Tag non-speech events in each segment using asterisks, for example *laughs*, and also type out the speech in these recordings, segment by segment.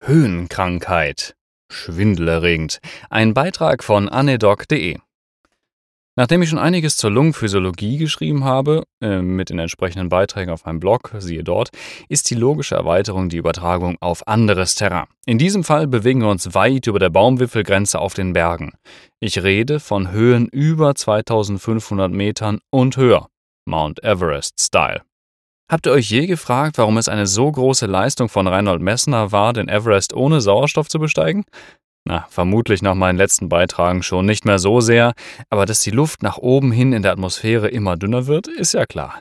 Höhenkrankheit. Schwindelerregend. Ein Beitrag von anedoc.de. Nachdem ich schon einiges zur Lungenphysiologie geschrieben habe, äh, mit den entsprechenden Beiträgen auf meinem Blog, siehe dort, ist die logische Erweiterung die Übertragung auf anderes Terrain. In diesem Fall bewegen wir uns weit über der Baumwipfelgrenze auf den Bergen. Ich rede von Höhen über 2500 Metern und höher. Mount Everest Style. Habt ihr euch je gefragt, warum es eine so große Leistung von Reinhold Messner war, den Everest ohne Sauerstoff zu besteigen? Na, vermutlich nach meinen letzten Beitragen schon nicht mehr so sehr, aber dass die Luft nach oben hin in der Atmosphäre immer dünner wird, ist ja klar.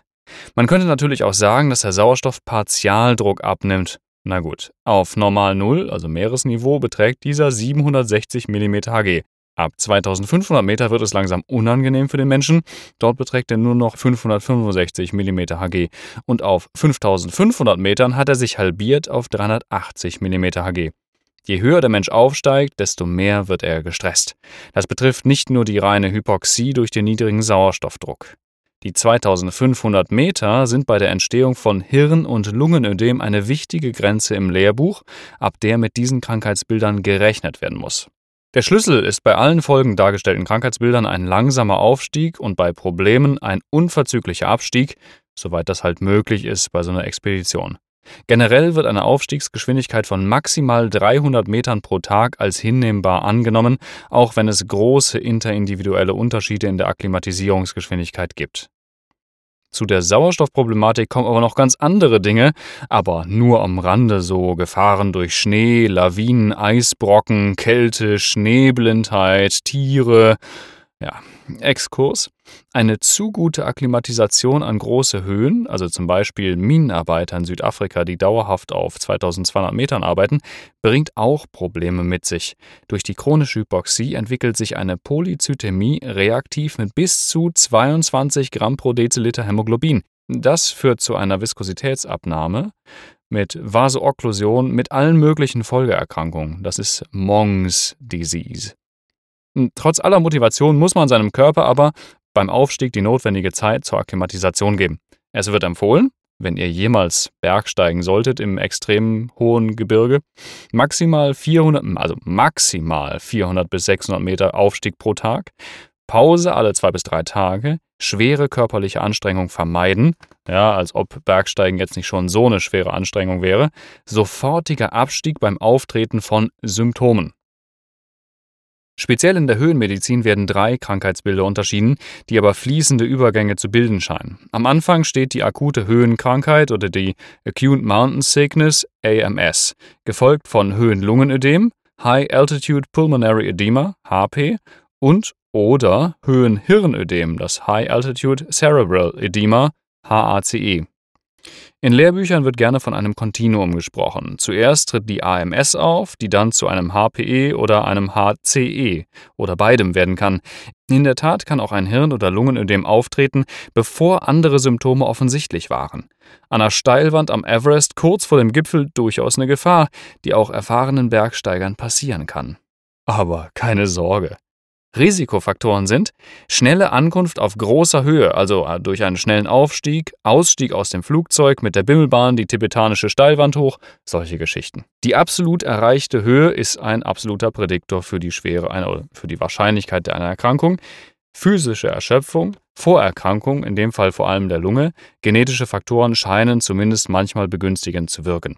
Man könnte natürlich auch sagen, dass der Sauerstoff Partialdruck abnimmt. Na gut, auf normal Null, also Meeresniveau, beträgt dieser 760 mm Hg. Ab 2500 Meter wird es langsam unangenehm für den Menschen. Dort beträgt er nur noch 565 mm Hg. Und auf 5500 Metern hat er sich halbiert auf 380 mm Hg. Je höher der Mensch aufsteigt, desto mehr wird er gestresst. Das betrifft nicht nur die reine Hypoxie durch den niedrigen Sauerstoffdruck. Die 2500 Meter sind bei der Entstehung von Hirn- und Lungenödem eine wichtige Grenze im Lehrbuch, ab der mit diesen Krankheitsbildern gerechnet werden muss. Der Schlüssel ist bei allen folgend dargestellten Krankheitsbildern ein langsamer Aufstieg und bei Problemen ein unverzüglicher Abstieg, soweit das halt möglich ist bei so einer Expedition. Generell wird eine Aufstiegsgeschwindigkeit von maximal 300 Metern pro Tag als hinnehmbar angenommen, auch wenn es große interindividuelle Unterschiede in der Akklimatisierungsgeschwindigkeit gibt. Zu der Sauerstoffproblematik kommen aber noch ganz andere Dinge, aber nur am Rande so Gefahren durch Schnee, Lawinen, Eisbrocken, Kälte, Schneeblindheit, Tiere. Ja, Exkurs. Eine zu gute Akklimatisation an große Höhen, also zum Beispiel Minenarbeiter in Südafrika, die dauerhaft auf 2200 Metern arbeiten, bringt auch Probleme mit sich. Durch die chronische Hypoxie entwickelt sich eine Polyzytämie reaktiv mit bis zu 22 Gramm pro Deziliter Hämoglobin. Das führt zu einer Viskositätsabnahme mit Vasookklusion mit allen möglichen Folgeerkrankungen. Das ist Mongs Disease. Trotz aller Motivation muss man seinem Körper aber beim Aufstieg die notwendige Zeit zur Akklimatisation geben. Es wird empfohlen, wenn ihr jemals bergsteigen solltet im extrem hohen Gebirge, maximal 400, also maximal 400 bis 600 Meter Aufstieg pro Tag, Pause alle zwei bis drei Tage, schwere körperliche Anstrengung vermeiden, ja, als ob Bergsteigen jetzt nicht schon so eine schwere Anstrengung wäre, sofortiger Abstieg beim Auftreten von Symptomen. Speziell in der Höhenmedizin werden drei Krankheitsbilder unterschieden, die aber fließende Übergänge zu bilden scheinen. Am Anfang steht die akute Höhenkrankheit oder die Acute Mountain Sickness AMS, gefolgt von Höhenlungenödem, High Altitude Pulmonary Edema HP und oder Höhenhirnödem, das High Altitude Cerebral Edema HACE. In Lehrbüchern wird gerne von einem Kontinuum gesprochen. Zuerst tritt die AMS auf, die dann zu einem HPE oder einem HCE oder beidem werden kann. In der Tat kann auch ein Hirn- oder Lungenödem auftreten, bevor andere Symptome offensichtlich waren. An der Steilwand am Everest kurz vor dem Gipfel durchaus eine Gefahr, die auch erfahrenen Bergsteigern passieren kann. Aber keine Sorge. Risikofaktoren sind schnelle Ankunft auf großer Höhe, also äh, durch einen schnellen Aufstieg, Ausstieg aus dem Flugzeug mit der Bimmelbahn die tibetanische Steilwand hoch, solche Geschichten. Die absolut erreichte Höhe ist ein absoluter Prädiktor für die Schwere einer, für die Wahrscheinlichkeit einer Erkrankung physische Erschöpfung, Vorerkrankung, in dem Fall vor allem der Lunge, genetische Faktoren scheinen zumindest manchmal begünstigend zu wirken.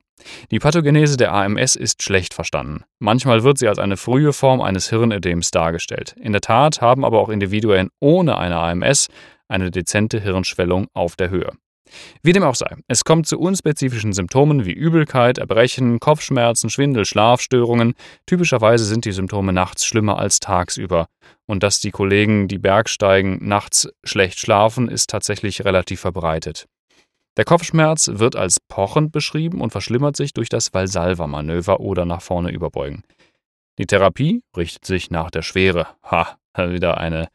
Die Pathogenese der AMS ist schlecht verstanden. Manchmal wird sie als eine frühe Form eines Hirnödems dargestellt. In der Tat haben aber auch Individuen ohne eine AMS eine dezente Hirnschwellung auf der Höhe. Wie dem auch sei, es kommt zu unspezifischen Symptomen wie Übelkeit, Erbrechen, Kopfschmerzen, Schwindel, Schlafstörungen. Typischerweise sind die Symptome nachts schlimmer als tagsüber. Und dass die Kollegen, die Bergsteigen, nachts schlecht schlafen, ist tatsächlich relativ verbreitet. Der Kopfschmerz wird als pochend beschrieben und verschlimmert sich durch das Valsalva-Manöver oder nach vorne überbeugen. Die Therapie richtet sich nach der Schwere. Ha, *laughs* wieder eine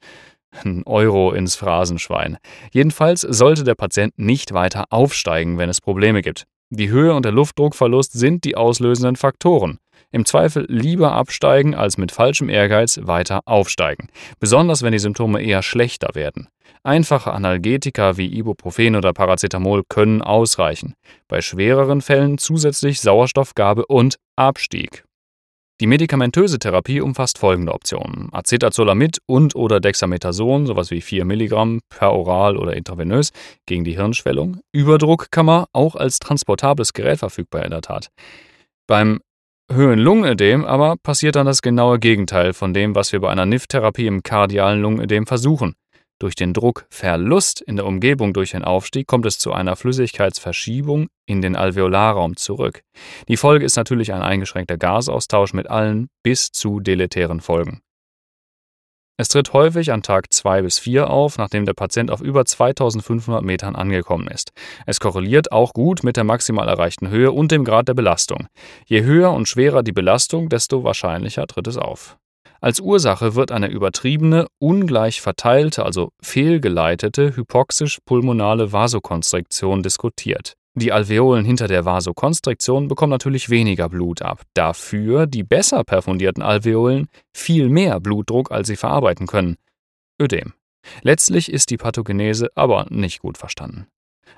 ein Euro ins Phrasenschwein. Jedenfalls sollte der Patient nicht weiter aufsteigen, wenn es Probleme gibt. Die Höhe und der Luftdruckverlust sind die auslösenden Faktoren. Im Zweifel lieber absteigen, als mit falschem Ehrgeiz weiter aufsteigen. Besonders wenn die Symptome eher schlechter werden. Einfache Analgetika wie Ibuprofen oder Paracetamol können ausreichen. Bei schwereren Fällen zusätzlich Sauerstoffgabe und Abstieg. Die medikamentöse Therapie umfasst folgende Optionen: Acetazolamid und/oder Dexamethason, sowas wie 4 Milligramm per oral oder intravenös gegen die Hirnschwellung. Überdruckkammer, auch als transportables Gerät verfügbar in der Tat. Beim Höhenlungenödem aber passiert dann das genaue Gegenteil von dem, was wir bei einer NIF-Therapie im kardialen Lungenödem versuchen. Durch den Druckverlust in der Umgebung durch den Aufstieg kommt es zu einer Flüssigkeitsverschiebung in den Alveolarraum zurück. Die Folge ist natürlich ein eingeschränkter Gasaustausch mit allen bis zu deletären Folgen. Es tritt häufig an Tag 2 bis 4 auf, nachdem der Patient auf über 2500 Metern angekommen ist. Es korreliert auch gut mit der maximal erreichten Höhe und dem Grad der Belastung. Je höher und schwerer die Belastung, desto wahrscheinlicher tritt es auf. Als Ursache wird eine übertriebene, ungleich verteilte, also fehlgeleitete hypoxisch-pulmonale Vasokonstriktion diskutiert. Die Alveolen hinter der Vasokonstriktion bekommen natürlich weniger Blut ab, dafür die besser perfundierten Alveolen viel mehr Blutdruck, als sie verarbeiten können. Ödem. Letztlich ist die Pathogenese aber nicht gut verstanden.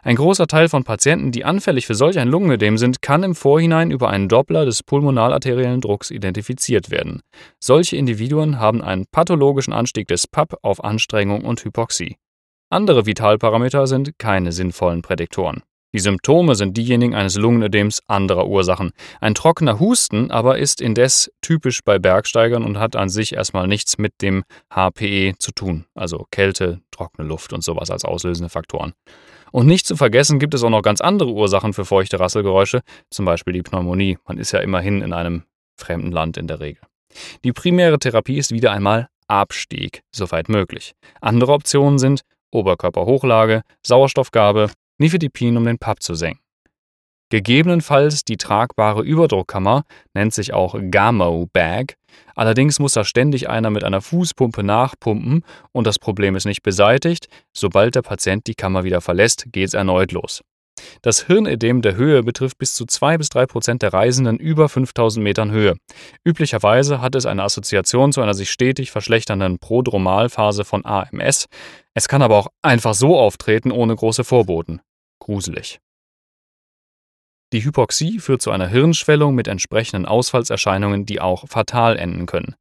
Ein großer Teil von Patienten, die anfällig für solch ein Lungenödem sind, kann im Vorhinein über einen Doppler des pulmonalarteriellen Drucks identifiziert werden. Solche Individuen haben einen pathologischen Anstieg des PAP auf Anstrengung und Hypoxie. Andere Vitalparameter sind keine sinnvollen Prädiktoren. Die Symptome sind diejenigen eines Lungenödems anderer Ursachen. Ein trockener Husten aber ist indes typisch bei Bergsteigern und hat an sich erstmal nichts mit dem HPE zu tun, also Kälte, trockene Luft und sowas als auslösende Faktoren. Und nicht zu vergessen gibt es auch noch ganz andere Ursachen für feuchte Rasselgeräusche, zum Beispiel die Pneumonie. Man ist ja immerhin in einem fremden Land in der Regel. Die primäre Therapie ist wieder einmal Abstieg, soweit möglich. Andere Optionen sind Oberkörperhochlage, Sauerstoffgabe, Nifedipin, um den Pap zu senken. Gegebenenfalls die tragbare Überdruckkammer, nennt sich auch Gamo-Bag. Allerdings muss da ständig einer mit einer Fußpumpe nachpumpen und das Problem ist nicht beseitigt. Sobald der Patient die Kammer wieder verlässt, geht es erneut los. Das Hirnödem der Höhe betrifft bis zu 2 bis 3 Prozent der Reisenden über 5000 Metern Höhe. Üblicherweise hat es eine Assoziation zu einer sich stetig verschlechternden Prodromalphase von AMS. Es kann aber auch einfach so auftreten ohne große Vorboten. Gruselig. Die Hypoxie führt zu einer Hirnschwellung mit entsprechenden Ausfallserscheinungen, die auch fatal enden können.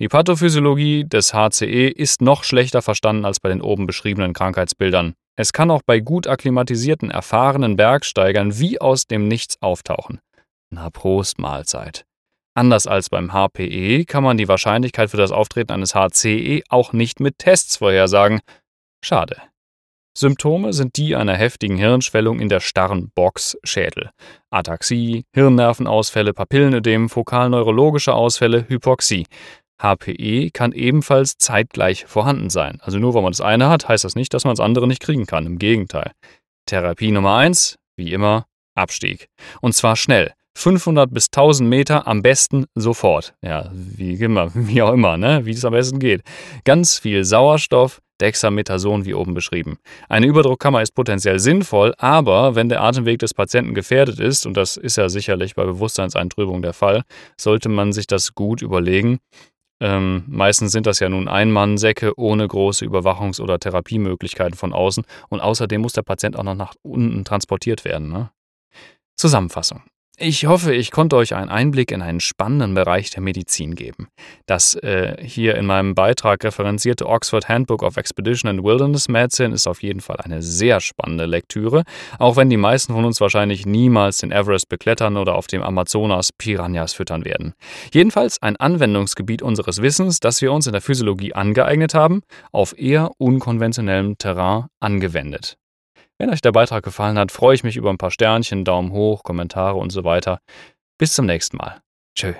Die Pathophysiologie des HCE ist noch schlechter verstanden als bei den oben beschriebenen Krankheitsbildern. Es kann auch bei gut akklimatisierten, erfahrenen Bergsteigern wie aus dem Nichts auftauchen. Na Prost Mahlzeit. Anders als beim HPE kann man die Wahrscheinlichkeit für das Auftreten eines HCE auch nicht mit Tests vorhersagen. Schade. Symptome sind die einer heftigen Hirnschwellung in der starren Box-Schädel. Ataxie, Hirnnervenausfälle, Papillenödem, fokalneurologische Ausfälle, Hypoxie. HPE kann ebenfalls zeitgleich vorhanden sein. Also nur weil man das eine hat, heißt das nicht, dass man das andere nicht kriegen kann. Im Gegenteil. Therapie Nummer eins, wie immer, Abstieg. Und zwar schnell. 500 bis 1000 Meter am besten sofort. Ja, wie immer, *laughs* wie auch immer, ne? wie es am besten geht. Ganz viel Sauerstoff, Dexamethason wie oben beschrieben. Eine Überdruckkammer ist potenziell sinnvoll, aber wenn der Atemweg des Patienten gefährdet ist, und das ist ja sicherlich bei Bewusstseinseintrübung der Fall, sollte man sich das gut überlegen. Ähm, meistens sind das ja nun Einmannsäcke ohne große Überwachungs- oder Therapiemöglichkeiten von außen und außerdem muss der Patient auch noch nach unten transportiert werden. Ne? Zusammenfassung. Ich hoffe, ich konnte euch einen Einblick in einen spannenden Bereich der Medizin geben. Das äh, hier in meinem Beitrag referenzierte Oxford Handbook of Expedition and Wilderness Medicine ist auf jeden Fall eine sehr spannende Lektüre, auch wenn die meisten von uns wahrscheinlich niemals den Everest beklettern oder auf dem Amazonas Piranhas füttern werden. Jedenfalls ein Anwendungsgebiet unseres Wissens, das wir uns in der Physiologie angeeignet haben, auf eher unkonventionellem Terrain angewendet. Wenn euch der Beitrag gefallen hat, freue ich mich über ein paar Sternchen, Daumen hoch, Kommentare und so weiter. Bis zum nächsten Mal. Tschö.